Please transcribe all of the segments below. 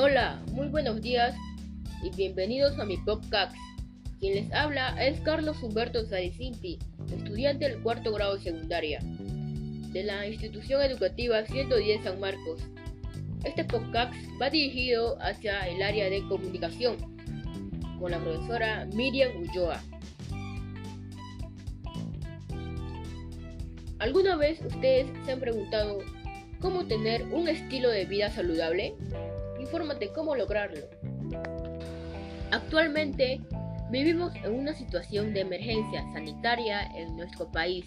Hola, muy buenos días y bienvenidos a mi podcast. Quien les habla es Carlos Humberto Saricimpi, estudiante del cuarto grado de secundaria de la institución educativa 110 San Marcos. Este podcast va dirigido hacia el área de comunicación con la profesora Miriam Ulloa. ¿Alguna vez ustedes se han preguntado cómo tener un estilo de vida saludable? Infórmate cómo lograrlo. Actualmente vivimos en una situación de emergencia sanitaria en nuestro país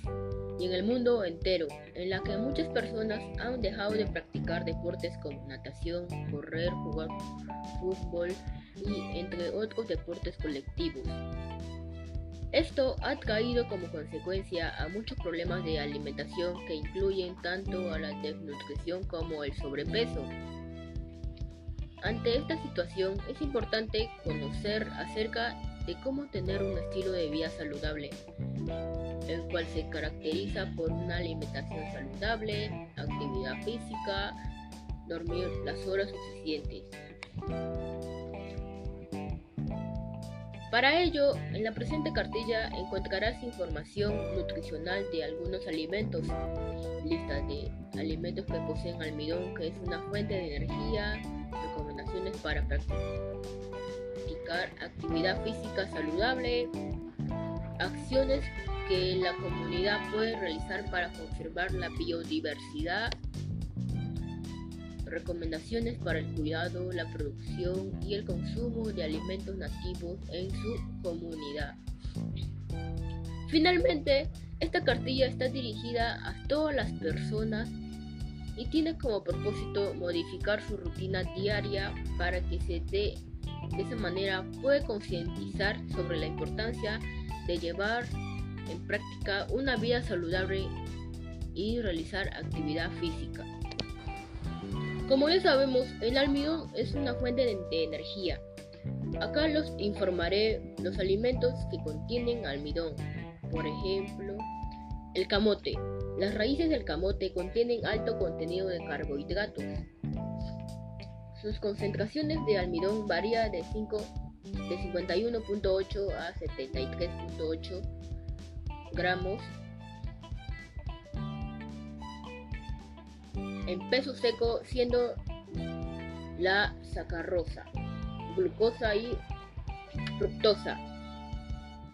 y en el mundo entero, en la que muchas personas han dejado de practicar deportes como natación, correr, jugar fútbol y entre otros deportes colectivos. Esto ha traído como consecuencia a muchos problemas de alimentación que incluyen tanto a la desnutrición como el sobrepeso. Ante esta situación es importante conocer acerca de cómo tener un estilo de vida saludable, el cual se caracteriza por una alimentación saludable, actividad física, dormir las horas suficientes. Para ello, en la presente cartilla encontrarás información nutricional de algunos alimentos, lista de alimentos que poseen almidón, que es una fuente de energía, recomendaciones para practicar actividad física saludable, acciones que la comunidad puede realizar para conservar la biodiversidad, recomendaciones para el cuidado, la producción y el consumo de alimentos nativos en su comunidad. Finalmente, esta cartilla está dirigida a todas las personas y tiene como propósito modificar su rutina diaria para que se dé de esa manera puede concientizar sobre la importancia de llevar en práctica una vida saludable y realizar actividad física. Como ya sabemos, el almidón es una fuente de energía. Acá los informaré los alimentos que contienen almidón. Por ejemplo, el camote. Las raíces del camote contienen alto contenido de carbohidratos. Sus concentraciones de almidón varían de, 5, de 51.8 a 73.8 gramos en peso seco, siendo la sacarrosa, glucosa y fructosa.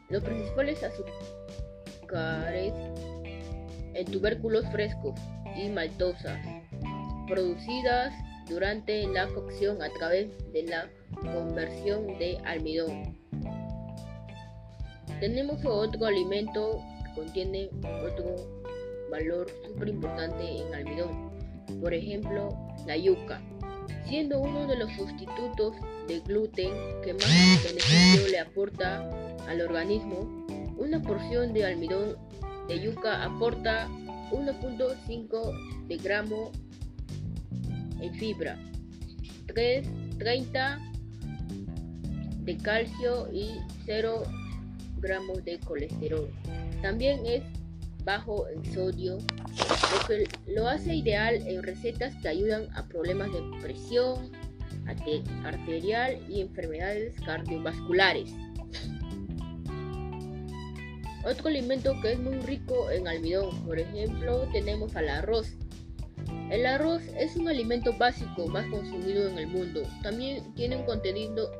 Los principales azúcares en tubérculos frescos y maltosas, producidas durante la cocción a través de la conversión de almidón. Tenemos otro alimento que contiene otro valor súper importante en almidón, por ejemplo la yuca, siendo uno de los sustitutos de gluten que más beneficio le aporta al organismo. Una porción de almidón de yuca aporta 1.5 de gramo en fibra, 3, 30 de calcio y 0 gramos de colesterol. También es bajo en sodio, lo que lo hace ideal en recetas que ayudan a problemas de presión arterial y enfermedades cardiovasculares. Otro alimento que es muy rico en almidón, por ejemplo, tenemos al arroz, el arroz es un alimento básico más consumido en el mundo. También tiene un contenido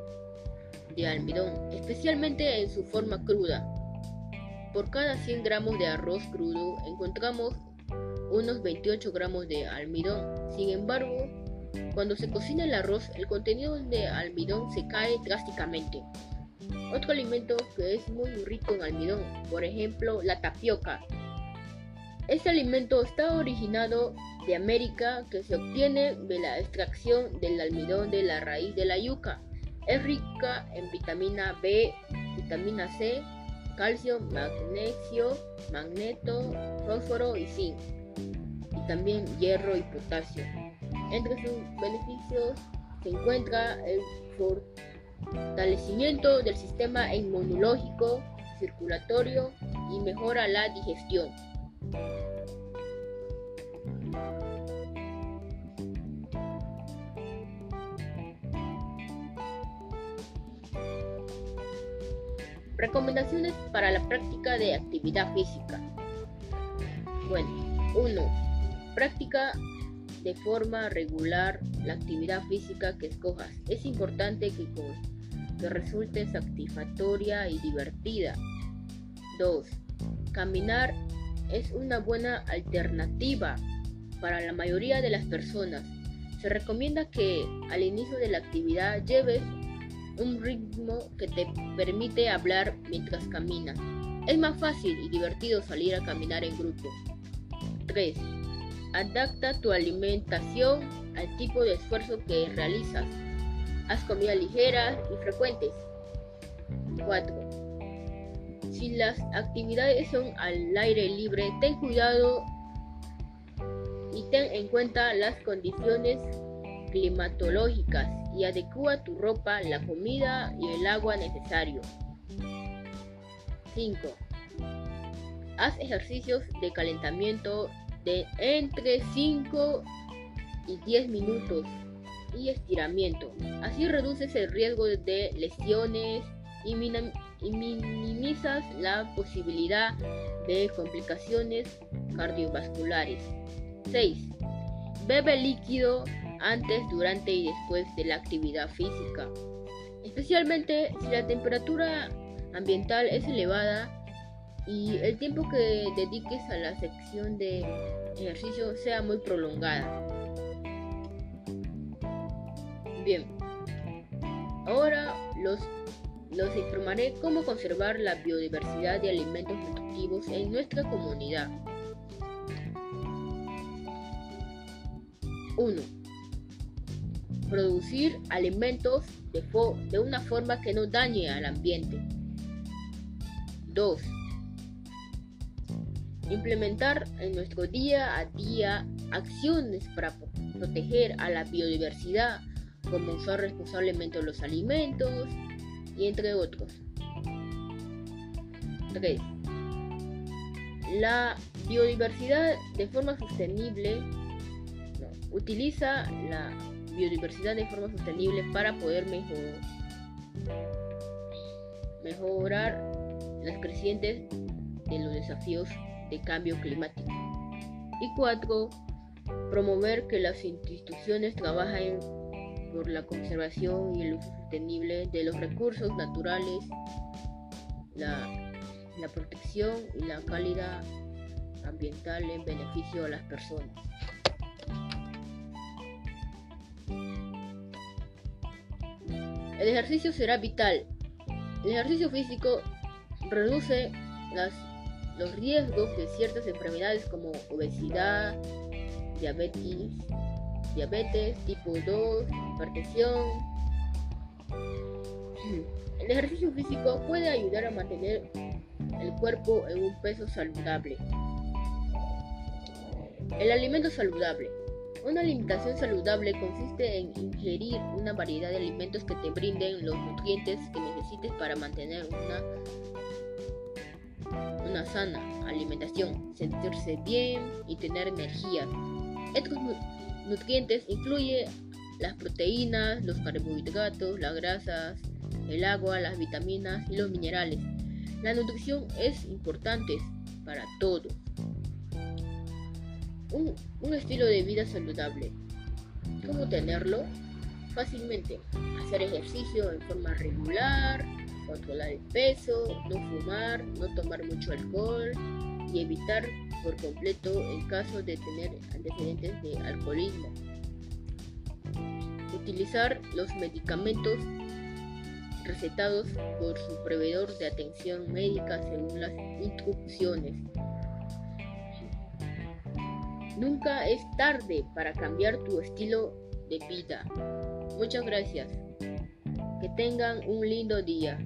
de almidón, especialmente en su forma cruda. Por cada 100 gramos de arroz crudo encontramos unos 28 gramos de almidón. Sin embargo, cuando se cocina el arroz, el contenido de almidón se cae drásticamente. Otro alimento que es muy rico en almidón, por ejemplo, la tapioca. Este alimento está originado de América que se obtiene de la extracción del almidón de la raíz de la yuca. Es rica en vitamina B, vitamina C, calcio, magnesio, magneto, fósforo y zinc. Y también hierro y potasio. Entre sus beneficios se encuentra el fortalecimiento del sistema inmunológico, circulatorio y mejora la digestión. Recomendaciones para la práctica de actividad física. Bueno, 1. Práctica de forma regular la actividad física que escojas. Es importante que con que resulte satisfactoria y divertida. 2. Caminar es una buena alternativa para la mayoría de las personas. Se recomienda que al inicio de la actividad lleves un ritmo que te permite hablar mientras caminas. Es más fácil y divertido salir a caminar en grupo. 3. Adapta tu alimentación al tipo de esfuerzo que realizas. Haz comidas ligeras y frecuentes. 4. Si las actividades son al aire libre, ten cuidado y ten en cuenta las condiciones climatológicas y adecua tu ropa, la comida y el agua necesario. 5. Haz ejercicios de calentamiento de entre 5 y 10 minutos y estiramiento. Así reduces el riesgo de lesiones y, minimizas la posibilidad de complicaciones cardiovasculares. 6. Bebe líquido antes, durante y después de la actividad física. Especialmente si la temperatura ambiental es elevada y el tiempo que dediques a la sección de ejercicio sea muy prolongada. Bien, ahora los, los informaré cómo conservar la biodiversidad de alimentos nutritivos en nuestra comunidad. 1 producir alimentos de, de una forma que no dañe al ambiente. 2. Implementar en nuestro día a día acciones para proteger a la biodiversidad, como usar responsablemente los alimentos y entre otros. 3. La biodiversidad de forma sostenible utiliza la biodiversidad de forma sostenible para poder mejorar, las crecientes de los desafíos de cambio climático. Y cuatro, promover que las instituciones trabajen por la conservación y el uso sostenible de los recursos naturales, la, la protección y la calidad ambiental en beneficio a las personas. El ejercicio será vital. El ejercicio físico reduce los riesgos de ciertas enfermedades como obesidad, diabetes, diabetes tipo 2, hipertensión. El ejercicio físico puede ayudar a mantener el cuerpo en un peso saludable. El alimento saludable. Una alimentación saludable consiste en ingerir una variedad de alimentos que te brinden los nutrientes que necesites para mantener una, una sana alimentación, sentirse bien y tener energía. Estos nutrientes incluyen las proteínas, los carbohidratos, las grasas, el agua, las vitaminas y los minerales. La nutrición es importante para todos un, estilo de vida saludable. ¿Cómo tenerlo? Fácilmente. Hacer ejercicio en forma regular, controlar el peso, no fumar, no tomar mucho alcohol y evitar por completo en caso de tener antecedentes de alcoholismo. Utilizar los medicamentos recetados por su proveedor de atención médica según las instrucciones. Nunca es tarde para cambiar tu estilo de vida. Muchas gracias. Que tengan un lindo día.